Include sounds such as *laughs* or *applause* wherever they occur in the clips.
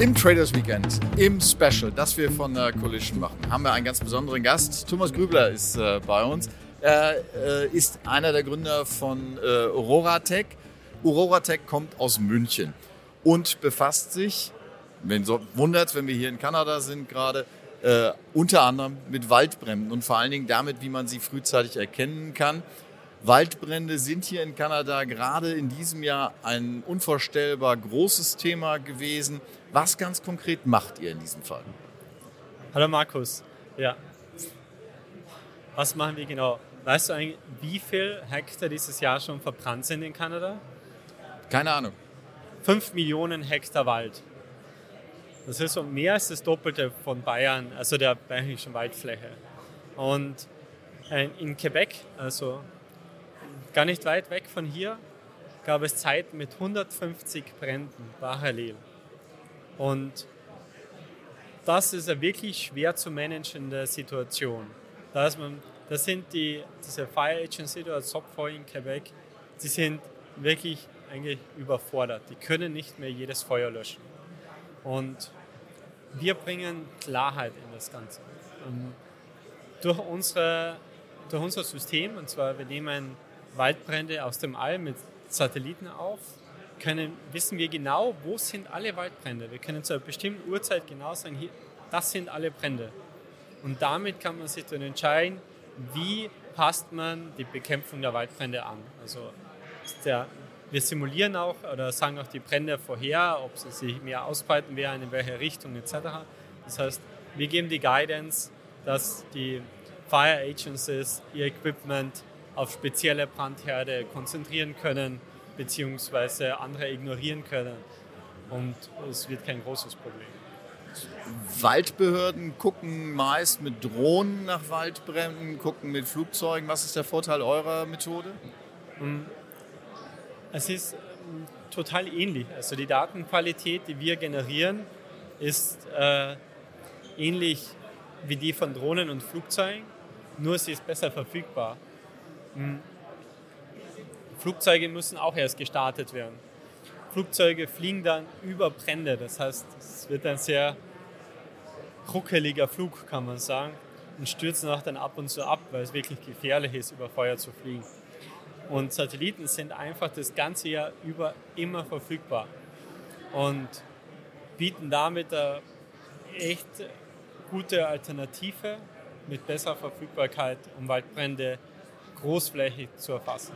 Im Traders Weekend, im Special, das wir von der Collision machen, haben wir einen ganz besonderen Gast. Thomas Grübler ist äh, bei uns. Er äh, ist einer der Gründer von äh, Aurora Tech. Aurora Tech kommt aus München und befasst sich, wenn so wundert, wenn wir hier in Kanada sind gerade, äh, unter anderem mit Waldbränden und vor allen Dingen damit, wie man sie frühzeitig erkennen kann. Waldbrände sind hier in Kanada gerade in diesem Jahr ein unvorstellbar großes Thema gewesen. Was ganz konkret macht ihr in diesem Fall? Hallo Markus. Ja. Was machen wir genau? Weißt du eigentlich, wie viel Hektar dieses Jahr schon verbrannt sind in Kanada? Keine Ahnung. Fünf Millionen Hektar Wald. Das ist so mehr als das Doppelte von Bayern, also der bayerischen Waldfläche. Und äh, in Quebec, also Gar nicht weit weg von hier gab es Zeiten mit 150 Bränden parallel. Und das ist eine wirklich schwer zu managende Situation. Da man, das sind die, diese Fire Agency oder SOPFOI in Quebec, die sind wirklich eigentlich überfordert. Die können nicht mehr jedes Feuer löschen. Und wir bringen Klarheit in das Ganze. Und durch, unsere, durch unser System, und zwar wir nehmen Waldbrände aus dem All mit Satelliten auf, können, wissen wir genau, wo sind alle Waldbrände. Wir können zu einer bestimmten Uhrzeit genau sagen, hier, das sind alle Brände. Und damit kann man sich dann entscheiden, wie passt man die Bekämpfung der Waldbrände an. Also der, wir simulieren auch oder sagen auch die Brände vorher, ob sie sich mehr ausbreiten werden, in welche Richtung etc. Das heißt, wir geben die Guidance, dass die Fire Agencies ihr Equipment auf spezielle Brandherde konzentrieren können, beziehungsweise andere ignorieren können. Und es wird kein großes Problem. Waldbehörden gucken meist mit Drohnen nach Waldbränden, gucken mit Flugzeugen. Was ist der Vorteil eurer Methode? Hm. Es ist ähm, total ähnlich. Also die Datenqualität, die wir generieren, ist äh, ähnlich wie die von Drohnen und Flugzeugen, nur sie ist besser verfügbar. Flugzeuge müssen auch erst gestartet werden. Flugzeuge fliegen dann über Brände, das heißt, es wird ein sehr ruckeliger Flug, kann man sagen, und stürzen auch dann ab und zu ab, weil es wirklich gefährlich ist, über Feuer zu fliegen. Und Satelliten sind einfach das ganze Jahr über immer verfügbar und bieten damit eine echt gute Alternative mit besserer Verfügbarkeit, um Waldbrände großflächig zu erfassen.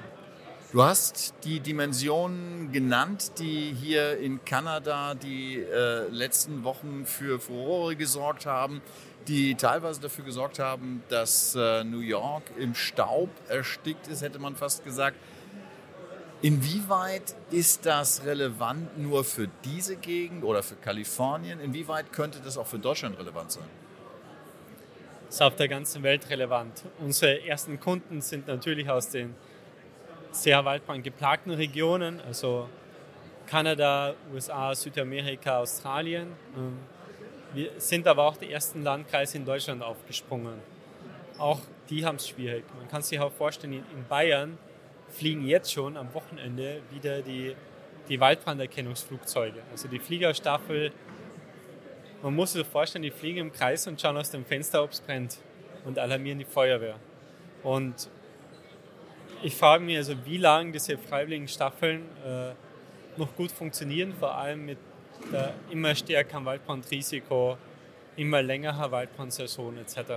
Du hast die Dimensionen genannt, die hier in Kanada die äh, letzten Wochen für Furore gesorgt haben, die teilweise dafür gesorgt haben, dass äh, New York im Staub erstickt ist, hätte man fast gesagt. Inwieweit ist das relevant nur für diese Gegend oder für Kalifornien? Inwieweit könnte das auch für Deutschland relevant sein? Ist auf der ganzen Welt relevant. Unsere ersten Kunden sind natürlich aus den sehr waldbrandgeplagten Regionen, also Kanada, USA, Südamerika, Australien. Ähm, wir sind aber auch die ersten Landkreise in Deutschland aufgesprungen. Auch die haben es schwierig. Man kann sich auch vorstellen, in Bayern fliegen jetzt schon am Wochenende wieder die, die Waldbranderkennungsflugzeuge. Also die Fliegerstaffel man muss sich vorstellen, die fliegen im Kreis und schauen aus dem Fenster, ob es brennt und alarmieren die Feuerwehr. Und ich frage mich also, wie lange diese freiwilligen Staffeln äh, noch gut funktionieren, vor allem mit der immer stärkeren Waldbrandrisiko, immer längerer Waldbrandsaison etc.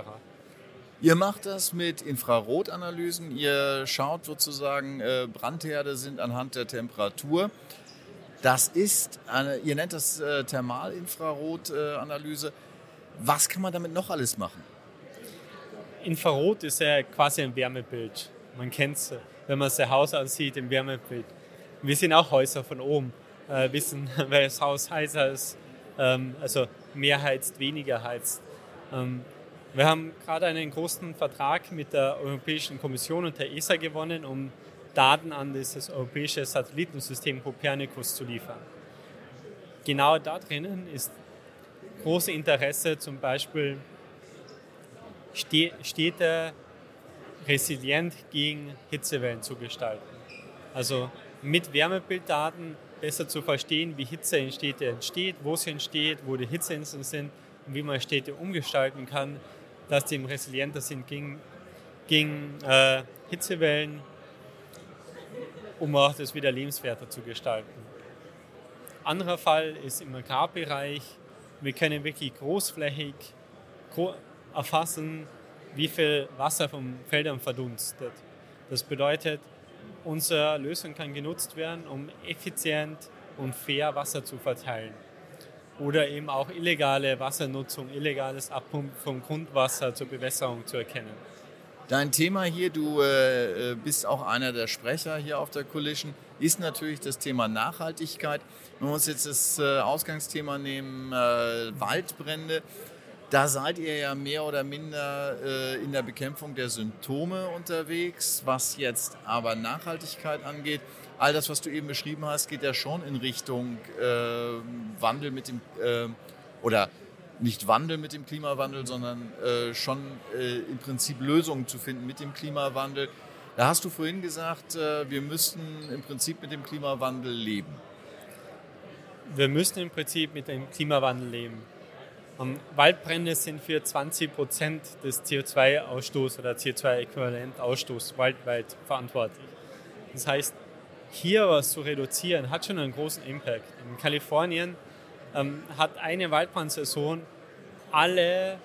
Ihr macht das mit Infrarotanalysen. Ihr schaut sozusagen, äh, Brandherde sind anhand der Temperatur. Das ist, eine, ihr nennt das äh, Thermalinfrarotanalyse. Was kann man damit noch alles machen? Infrarot ist ja quasi ein Wärmebild. Man kennt es, wenn man sein Haus ansieht, im Wärmebild. Wir sehen auch Häuser von oben, äh, wissen, *laughs* welches Haus heißer ist, ähm, also mehr heizt, weniger heizt. Ähm, wir haben gerade einen großen Vertrag mit der Europäischen Kommission und der ESA gewonnen, um Daten an dieses europäische Satellitensystem Copernicus zu liefern. Genau da drinnen ist großes Interesse, zum Beispiel Städte resilient gegen Hitzewellen zu gestalten. Also mit Wärmebilddaten besser zu verstehen, wie Hitze in Städten entsteht, wo sie entsteht, wo die Hitzeinseln sind und wie man Städte umgestalten kann, dass die resilienter sind gegen, gegen äh, Hitzewellen, um auch das wieder lebenswerter zu gestalten. Anderer Fall ist im Agrarbereich. Wir können wirklich großflächig erfassen, wie viel Wasser von Feldern verdunstet. Das bedeutet, unsere Lösung kann genutzt werden, um effizient und fair Wasser zu verteilen. Oder eben auch illegale Wassernutzung, illegales Abpumpen vom Grundwasser zur Bewässerung zu erkennen. Dein Thema hier, du äh, bist auch einer der Sprecher hier auf der Collision, ist natürlich das Thema Nachhaltigkeit. Wenn wir uns jetzt das äh, Ausgangsthema nehmen, äh, Waldbrände, da seid ihr ja mehr oder minder äh, in der Bekämpfung der Symptome unterwegs. Was jetzt aber Nachhaltigkeit angeht, all das, was du eben beschrieben hast, geht ja schon in Richtung äh, Wandel mit dem äh, oder nicht Wandel mit dem Klimawandel, sondern äh, schon äh, im Prinzip Lösungen zu finden mit dem Klimawandel. Da hast du vorhin gesagt, äh, wir müssen im Prinzip mit dem Klimawandel leben. Wir müssen im Prinzip mit dem Klimawandel leben. Um, Waldbrände sind für 20 Prozent des CO2-Ausstoßes oder CO2-Äquivalent-Ausstoß weltweit verantwortlich. Das heißt, hier was zu reduzieren, hat schon einen großen Impact. In Kalifornien ähm, hat eine Waldbrandsaison alle,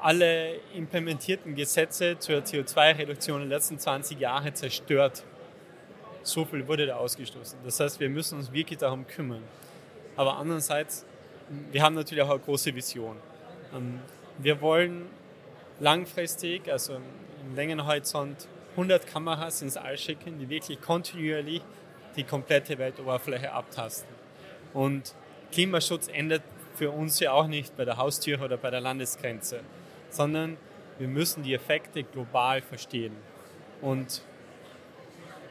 alle implementierten Gesetze zur CO2-Reduktion in den letzten 20 Jahren zerstört. So viel wurde da ausgestoßen. Das heißt, wir müssen uns wirklich darum kümmern. Aber andererseits wir haben natürlich auch eine große Vision. Ähm, wir wollen langfristig, also im Längenhorizont, 100 Kameras ins All schicken, die wirklich kontinuierlich die komplette Weltoberfläche abtasten. Und Klimaschutz endet für uns ja auch nicht bei der Haustür oder bei der Landesgrenze, sondern wir müssen die Effekte global verstehen. Und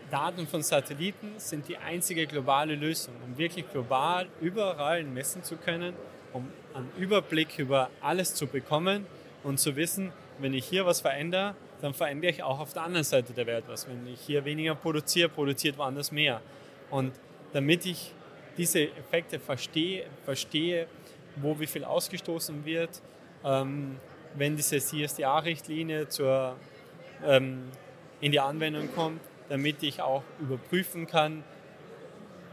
Daten von Satelliten sind die einzige globale Lösung, um wirklich global überall messen zu können, um einen Überblick über alles zu bekommen und zu wissen, wenn ich hier was verändere, dann verändere ich auch auf der anderen Seite der Welt was. Wenn ich hier weniger produziere, produziert woanders mehr. Und damit ich diese Effekte verstehe, verstehe wo wie viel ausgestoßen wird, ähm, wenn diese CSDA-Richtlinie ähm, in die Anwendung kommt, damit ich auch überprüfen kann,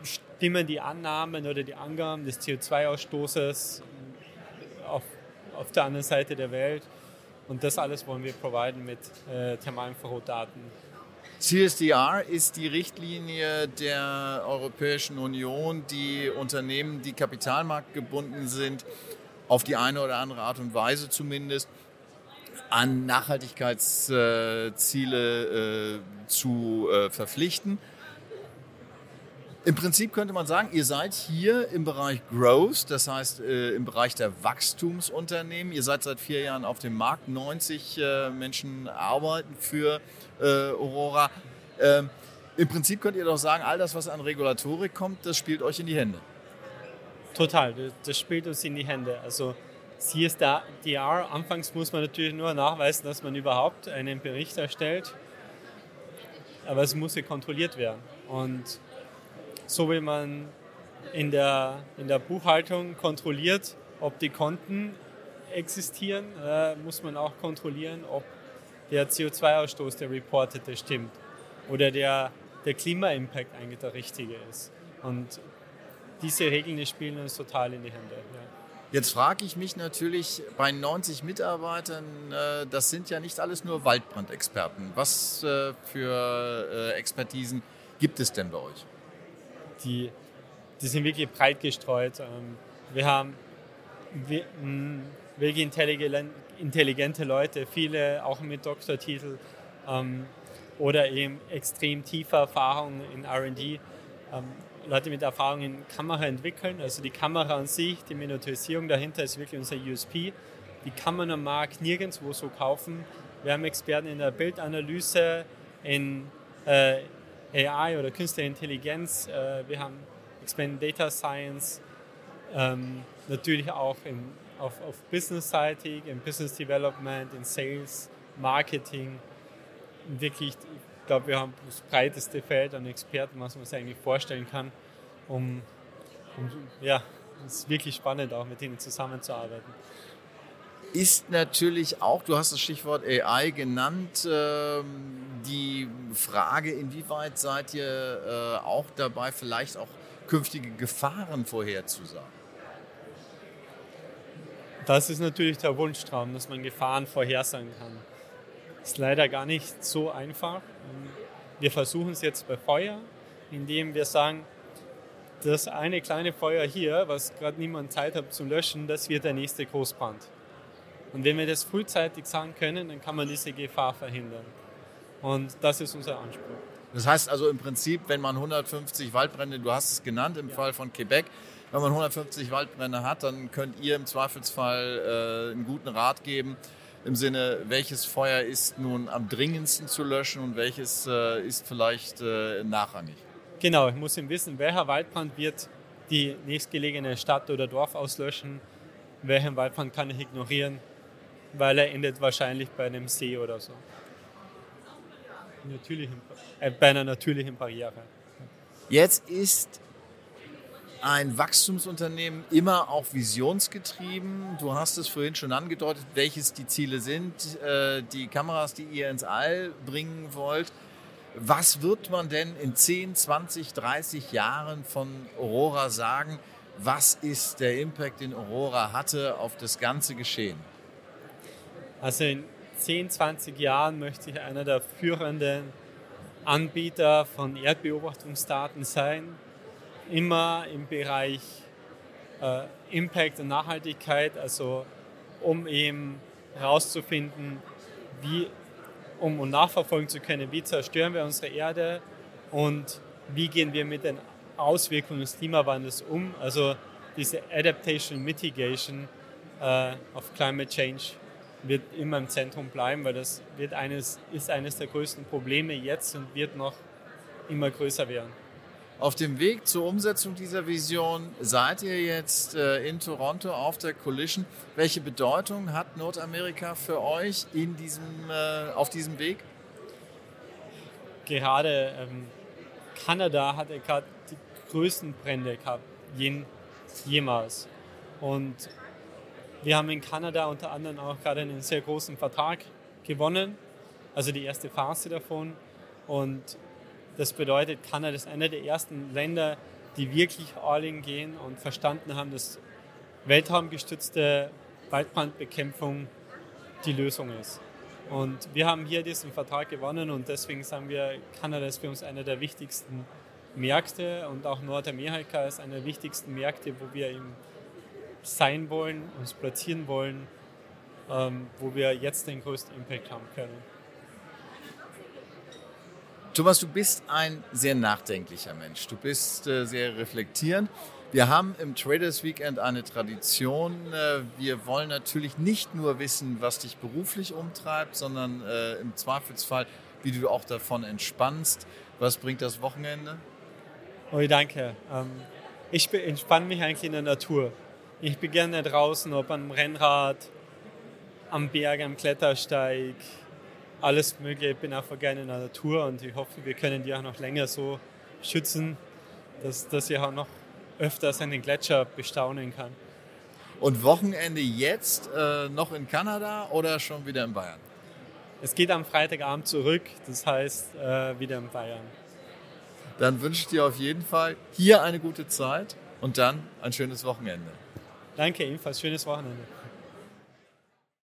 stimmen die Annahmen oder die Angaben des CO2-Ausstoßes auf, auf der anderen Seite der Welt. Und das alles wollen wir providen mit äh, Thermalinfrarotdaten. CSDR ist die Richtlinie der Europäischen Union, die Unternehmen, die kapitalmarktgebunden sind, auf die eine oder andere Art und Weise zumindest an Nachhaltigkeitsziele äh, zu äh, verpflichten. Im Prinzip könnte man sagen, ihr seid hier im Bereich Growth, das heißt äh, im Bereich der Wachstumsunternehmen. Ihr seid seit vier Jahren auf dem Markt. 90 äh, Menschen arbeiten für äh, Aurora. Ähm, Im Prinzip könnt ihr doch sagen, all das, was an Regulatorik kommt, das spielt euch in die Hände. Total, das spielt uns in die Hände. Also CSDR, anfangs muss man natürlich nur nachweisen, dass man überhaupt einen Bericht erstellt, aber es muss ja kontrolliert werden. Und so wie man in der, in der Buchhaltung kontrolliert, ob die Konten existieren, äh, muss man auch kontrollieren, ob der CO2-Ausstoß, der reportete, stimmt oder der, der Klima-Impact eigentlich der richtige ist. Und diese Regeln die spielen uns total in die Hände. Ja. Jetzt frage ich mich natürlich bei 90 Mitarbeitern, äh, das sind ja nicht alles nur Waldbrandexperten. Was äh, für äh, Expertisen gibt es denn bei euch? Die, die sind wirklich breit gestreut. Ähm, wir haben wirklich intelligente Leute, viele auch mit Doktortitel ähm, oder eben extrem tiefe Erfahrungen in RD. Leute mit Erfahrung in Kamera entwickeln. Also die Kamera an sich, die Miniaturisierung dahinter ist wirklich unser USP. Die kann man am Markt nirgendwo so kaufen. Wir haben Experten in der Bildanalyse, in äh, AI oder künstliche Intelligenz. Äh, wir haben in Data Science, ähm, natürlich auch im, auf, auf Business-seitig, im Business Development, in Sales, Marketing. Wirklich ich glaube, wir haben das breiteste Feld an Experten, was man sich eigentlich vorstellen kann. um, um ja, es ist wirklich spannend, auch mit ihnen zusammenzuarbeiten. Ist natürlich auch, du hast das Stichwort AI genannt, ähm, die Frage, inwieweit seid ihr äh, auch dabei, vielleicht auch künftige Gefahren vorherzusagen? Das ist natürlich der Wunschtraum, dass man Gefahren vorhersagen kann. Ist leider gar nicht so einfach. Wir versuchen es jetzt bei Feuer, indem wir sagen, das eine kleine Feuer hier, was gerade niemand Zeit hat zu löschen, das wird der nächste Großbrand. Und wenn wir das frühzeitig sagen können, dann kann man diese Gefahr verhindern. Und das ist unser Anspruch. Das heißt also im Prinzip, wenn man 150 Waldbrände, du hast es genannt im ja. Fall von Quebec, wenn man 150 Waldbrände hat, dann könnt ihr im Zweifelsfall äh, einen guten Rat geben im Sinne, welches Feuer ist nun am dringendsten zu löschen und welches äh, ist vielleicht äh, nachrangig. Genau, ich muss ihm wissen, welcher Waldbrand wird die nächstgelegene Stadt oder Dorf auslöschen, welchen Waldbrand kann ich ignorieren, weil er endet wahrscheinlich bei einem See oder so. Natürlichen, äh, bei einer natürlichen Barriere. Jetzt ist ein Wachstumsunternehmen immer auch visionsgetrieben. Du hast es vorhin schon angedeutet, welches die Ziele sind, äh, die Kameras, die ihr ins All bringen wollt. Was wird man denn in 10, 20, 30 Jahren von Aurora sagen? Was ist der Impact, den Aurora hatte auf das ganze Geschehen? Also in 10, 20 Jahren möchte ich einer der führenden Anbieter von Erdbeobachtungsdaten sein. Immer im Bereich äh, Impact und Nachhaltigkeit, also um eben herauszufinden, wie um und nachverfolgen zu können, wie zerstören wir unsere Erde und wie gehen wir mit den Auswirkungen des Klimawandels um. Also diese Adaptation Mitigation äh, of Climate Change wird immer im Zentrum bleiben, weil das wird eines, ist eines der größten Probleme jetzt und wird noch immer größer werden. Auf dem Weg zur Umsetzung dieser Vision seid ihr jetzt äh, in Toronto auf der Collision. Welche Bedeutung hat Nordamerika für euch in diesem, äh, auf diesem Weg? Gerade ähm, Kanada hatte gerade die größten Brände gehabt, jemals. Und wir haben in Kanada unter anderem auch gerade einen sehr großen Vertrag gewonnen, also die erste Phase davon. Und das bedeutet, Kanada ist einer der ersten Länder, die wirklich all in gehen und verstanden haben, dass weltraumgestützte Waldbrandbekämpfung die Lösung ist. Und wir haben hier diesen Vertrag gewonnen und deswegen sagen wir, Kanada ist für uns einer der wichtigsten Märkte und auch Nordamerika ist einer der wichtigsten Märkte, wo wir eben sein wollen, uns platzieren wollen, ähm, wo wir jetzt den größten Impact haben können. Thomas, du bist ein sehr nachdenklicher Mensch. Du bist äh, sehr reflektierend. Wir haben im Traders Weekend eine Tradition. Äh, wir wollen natürlich nicht nur wissen, was dich beruflich umtreibt, sondern äh, im Zweifelsfall, wie du auch davon entspannst. Was bringt das Wochenende? Oh, danke. Ähm, ich entspanne mich eigentlich in der Natur. Ich bin gerne draußen, ob am Rennrad, am Berg, am Klettersteig, alles Mögliche. Ich bin einfach gerne in der Natur und ich hoffe, wir können die auch noch länger so schützen, dass, dass ich auch noch öfters einen Gletscher bestaunen kann. Und Wochenende jetzt äh, noch in Kanada oder schon wieder in Bayern? Es geht am Freitagabend zurück, das heißt äh, wieder in Bayern. Dann wünsche ich dir auf jeden Fall hier eine gute Zeit und dann ein schönes Wochenende. Danke, ebenfalls schönes Wochenende.